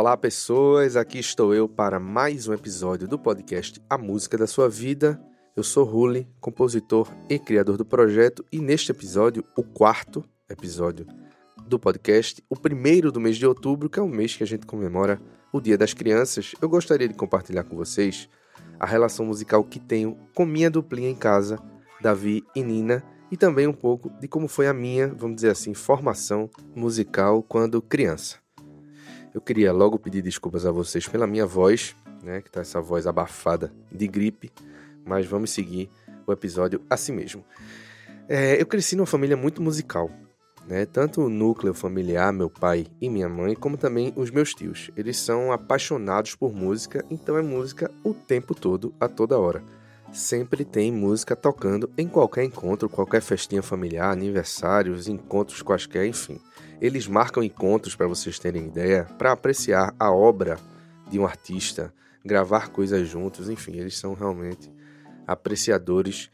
Olá, pessoas. Aqui estou eu para mais um episódio do podcast A Música da Sua Vida. Eu sou Ruli, compositor e criador do projeto, e neste episódio, o quarto episódio do podcast, o primeiro do mês de outubro, que é o mês que a gente comemora o Dia das Crianças, eu gostaria de compartilhar com vocês a relação musical que tenho com minha duplinha em casa, Davi e Nina, e também um pouco de como foi a minha, vamos dizer assim, formação musical quando criança. Eu queria logo pedir desculpas a vocês pela minha voz, né, que tá essa voz abafada de gripe, mas vamos seguir o episódio assim mesmo. É, eu cresci numa família muito musical, né? Tanto o núcleo familiar, meu pai e minha mãe, como também os meus tios. Eles são apaixonados por música, então é música o tempo todo, a toda hora. Sempre tem música tocando em qualquer encontro, qualquer festinha familiar, aniversários, encontros quaisquer, enfim. Eles marcam encontros, para vocês terem ideia, para apreciar a obra de um artista, gravar coisas juntos, enfim, eles são realmente apreciadores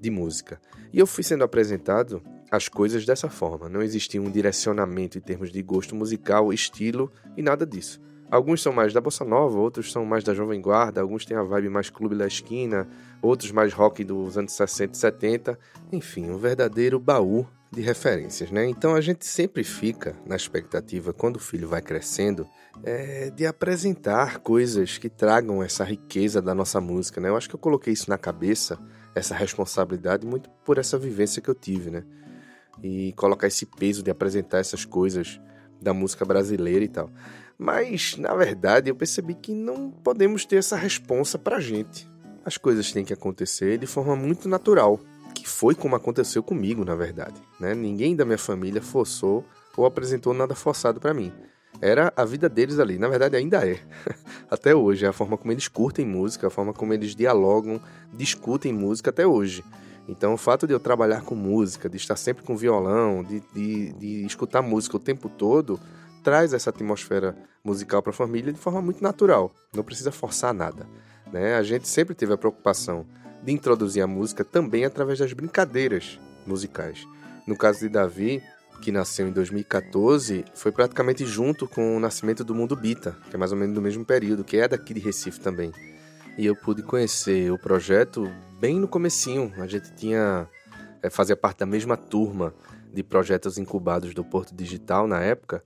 de música. E eu fui sendo apresentado às coisas dessa forma, não existia um direcionamento em termos de gosto musical, estilo e nada disso. Alguns são mais da bossa nova, outros são mais da jovem guarda, alguns têm a vibe mais clube da esquina, outros mais rock dos anos 60 e 70, enfim, um verdadeiro baú de referências, né? Então a gente sempre fica na expectativa, quando o filho vai crescendo, é, de apresentar coisas que tragam essa riqueza da nossa música, né? Eu acho que eu coloquei isso na cabeça, essa responsabilidade, muito por essa vivência que eu tive, né? E colocar esse peso de apresentar essas coisas da música brasileira e tal. Mas, na verdade, eu percebi que não podemos ter essa responsa pra gente. As coisas têm que acontecer de forma muito natural que foi como aconteceu comigo, na verdade. Né? Ninguém da minha família forçou ou apresentou nada forçado para mim. Era a vida deles ali, na verdade ainda é. até hoje, é a forma como eles curtem música, a forma como eles dialogam, discutem música até hoje. Então, o fato de eu trabalhar com música, de estar sempre com violão, de, de, de escutar música o tempo todo, traz essa atmosfera musical para a família de forma muito natural. Não precisa forçar nada. Né? A gente sempre teve a preocupação de introduzir a música também através das brincadeiras musicais. No caso de Davi, que nasceu em 2014, foi praticamente junto com o nascimento do Mundo Bita, que é mais ou menos do mesmo período, que é daqui de Recife também. E eu pude conhecer o projeto bem no comecinho. A gente tinha é, fazia parte da mesma turma de projetos incubados do Porto Digital na época.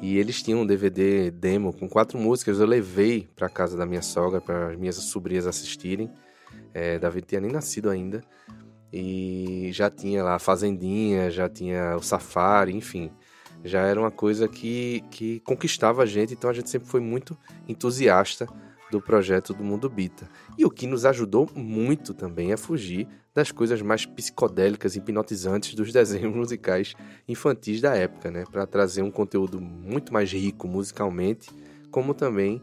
E eles tinham um DVD demo com quatro músicas. Eu levei para casa da minha sogra para as minhas sobrinhas assistirem. É, Davi tinha nem nascido ainda. E já tinha lá a Fazendinha, já tinha o Safari, enfim. Já era uma coisa que, que conquistava a gente, então a gente sempre foi muito entusiasta do projeto do Mundo Bita. E o que nos ajudou muito também a fugir das coisas mais psicodélicas e hipnotizantes dos desenhos musicais infantis da época, né? Para trazer um conteúdo muito mais rico musicalmente, como também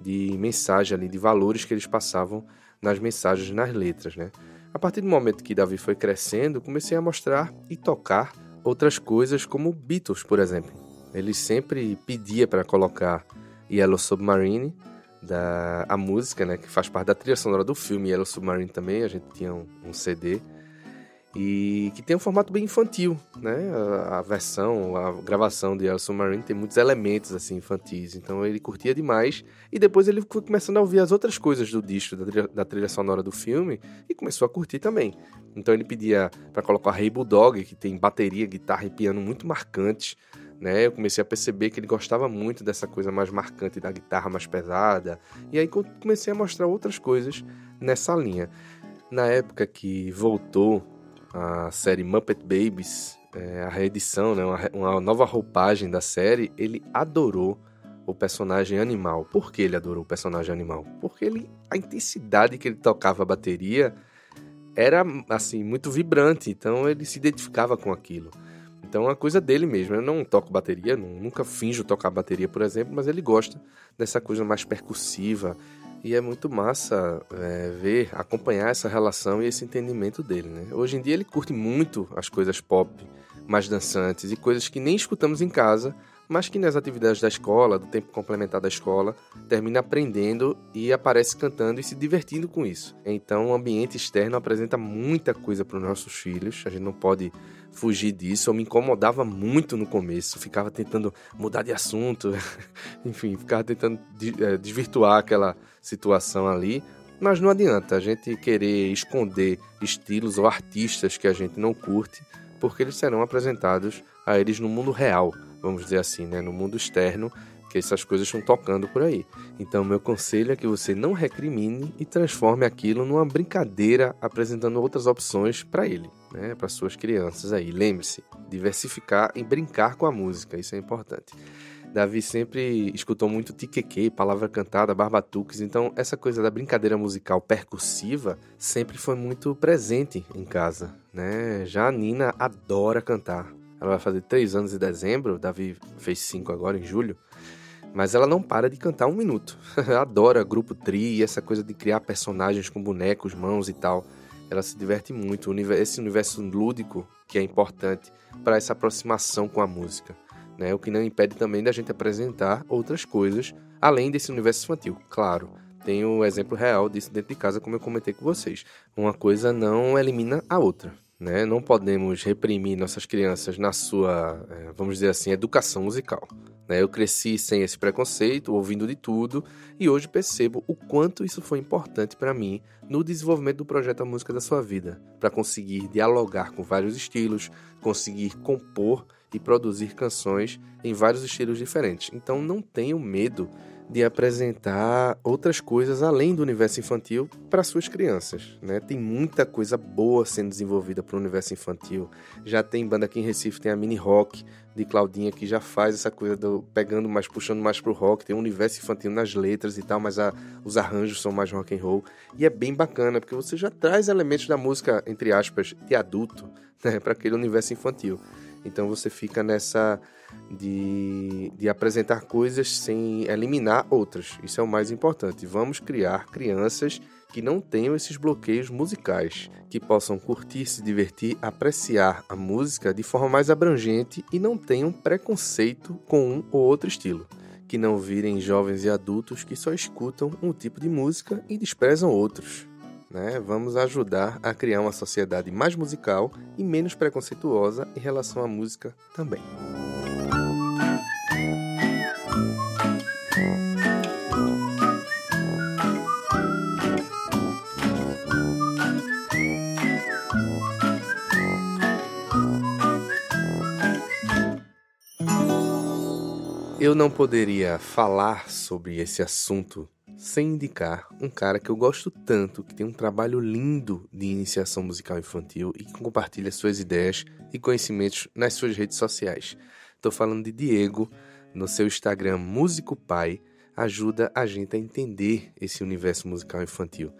de mensagem ali, de valores que eles passavam nas mensagens, nas letras, né? A partir do momento que Davi foi crescendo, comecei a mostrar e tocar outras coisas como Beatles, por exemplo. Ele sempre pedia para colocar Yellow Submarine, da a música, né, que faz parte da trilha sonora do filme Yellow Submarine também, a gente tinha um, um CD e que tem um formato bem infantil, né? A, a, versão, a gravação de El Submarine tem muitos elementos assim infantis, então ele curtia demais e depois ele foi começando a ouvir as outras coisas do disco, da trilha, da trilha sonora do filme e começou a curtir também. Então ele pedia para colocar Hey Bulldog, que tem bateria, guitarra e piano muito marcantes, né? Eu comecei a perceber que ele gostava muito dessa coisa mais marcante da guitarra mais pesada e aí comecei a mostrar outras coisas nessa linha. Na época que voltou a série Muppet Babies, é, a reedição, né, uma, uma nova roupagem da série, ele adorou o personagem animal. Por que ele adorou o personagem animal? Porque ele, a intensidade que ele tocava a bateria era assim muito vibrante, então ele se identificava com aquilo. Então é uma coisa dele mesmo. Eu não toco bateria, nunca finjo tocar bateria, por exemplo, mas ele gosta dessa coisa mais percussiva, e é muito massa é, ver, acompanhar essa relação e esse entendimento dele, né? Hoje em dia ele curte muito as coisas pop, mais dançantes e coisas que nem escutamos em casa, mas que nas atividades da escola, do tempo complementar da escola, termina aprendendo e aparece cantando e se divertindo com isso. Então o ambiente externo apresenta muita coisa para os nossos filhos, a gente não pode fugir disso. Eu me incomodava muito no começo, ficava tentando mudar de assunto, enfim, ficava tentando é, desvirtuar aquela situação ali. Mas não adianta a gente querer esconder estilos ou artistas que a gente não curte, porque eles serão apresentados a eles no mundo real, vamos dizer assim, né? no mundo externo, que essas coisas estão tocando por aí. Então, meu conselho é que você não recrimine e transforme aquilo numa brincadeira, apresentando outras opções para ele, né? para suas crianças aí. Lembre-se, diversificar e brincar com a música, isso é importante. Davi sempre escutou muito tiqueque, palavra cantada, barbatuques, então essa coisa da brincadeira musical percussiva sempre foi muito presente em casa, né? Já a Nina adora cantar. Ela vai fazer três anos em dezembro, Davi fez cinco agora em julho. Mas ela não para de cantar um minuto. Adora grupo tri essa coisa de criar personagens com bonecos, mãos e tal. Ela se diverte muito. Esse universo lúdico que é importante para essa aproximação com a música. Né? O que não impede também da gente apresentar outras coisas além desse universo infantil. Claro, tem o exemplo real disso dentro de casa, como eu comentei com vocês. Uma coisa não elimina a outra. Né? Não podemos reprimir nossas crianças na sua, é, vamos dizer assim, educação musical. Né? Eu cresci sem esse preconceito, ouvindo de tudo, e hoje percebo o quanto isso foi importante para mim no desenvolvimento do projeto A Música da Sua Vida, para conseguir dialogar com vários estilos, conseguir compor e produzir canções em vários estilos diferentes. Então não tenho medo de apresentar outras coisas além do universo infantil para suas crianças. Né? Tem muita coisa boa sendo desenvolvida para o universo infantil. Já tem banda aqui em Recife, tem a Mini Rock de Claudinha que já faz essa coisa do pegando mais, puxando mais pro rock. Tem um universo infantil nas letras e tal, mas a, os arranjos são mais rock and roll e é bem bacana porque você já traz elementos da música entre aspas de adulto né, para aquele universo infantil. Então você fica nessa de, de apresentar coisas sem eliminar outras. Isso é o mais importante. Vamos criar crianças que não tenham esses bloqueios musicais, que possam curtir, se divertir, apreciar a música de forma mais abrangente e não tenham preconceito com um ou outro estilo. Que não virem jovens e adultos que só escutam um tipo de música e desprezam outros. Né? Vamos ajudar a criar uma sociedade mais musical e menos preconceituosa em relação à música também. Eu não poderia falar sobre esse assunto sem indicar um cara que eu gosto tanto, que tem um trabalho lindo de iniciação musical infantil e que compartilha suas ideias e conhecimentos nas suas redes sociais. Estou falando de Diego, no seu Instagram Músico Pai, ajuda a gente a entender esse universo musical infantil.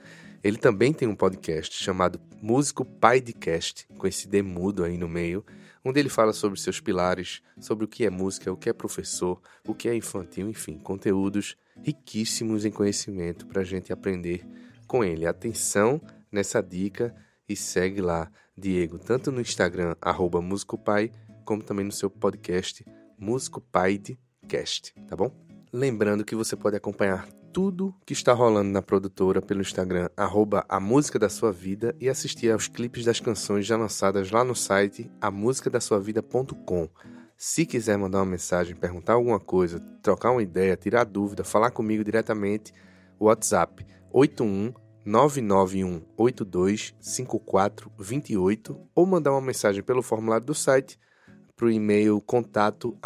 Ele também tem um podcast chamado Músico Pai de Cast, com esse D mudo aí no meio, onde ele fala sobre seus pilares, sobre o que é música, o que é professor, o que é infantil, enfim, conteúdos riquíssimos em conhecimento para a gente aprender com ele. Atenção nessa dica e segue lá, Diego, tanto no Instagram, arroba como também no seu podcast, Músico Cast, tá bom? Lembrando que você pode acompanhar tudo que está rolando na produtora pelo Instagram, arroba a música da sua vida e assistir aos clipes das canções já lançadas lá no site amusicadasuavida.com. Se quiser mandar uma mensagem, perguntar alguma coisa, trocar uma ideia, tirar dúvida, falar comigo diretamente, WhatsApp 81 991 82 5428 ou mandar uma mensagem pelo formulário do site para o e-mail contato.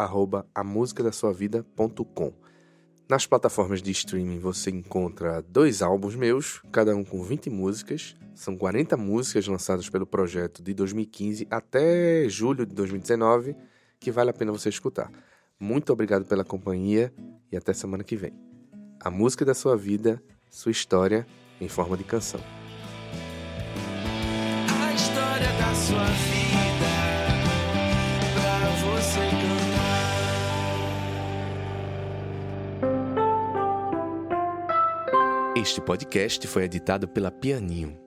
Nas plataformas de streaming você encontra dois álbuns meus, cada um com 20 músicas. São 40 músicas lançadas pelo projeto de 2015 até julho de 2019, que vale a pena você escutar. Muito obrigado pela companhia e até semana que vem. A música da sua vida, sua história em forma de canção. A história da sua vida pra você Este podcast foi editado pela Pianinho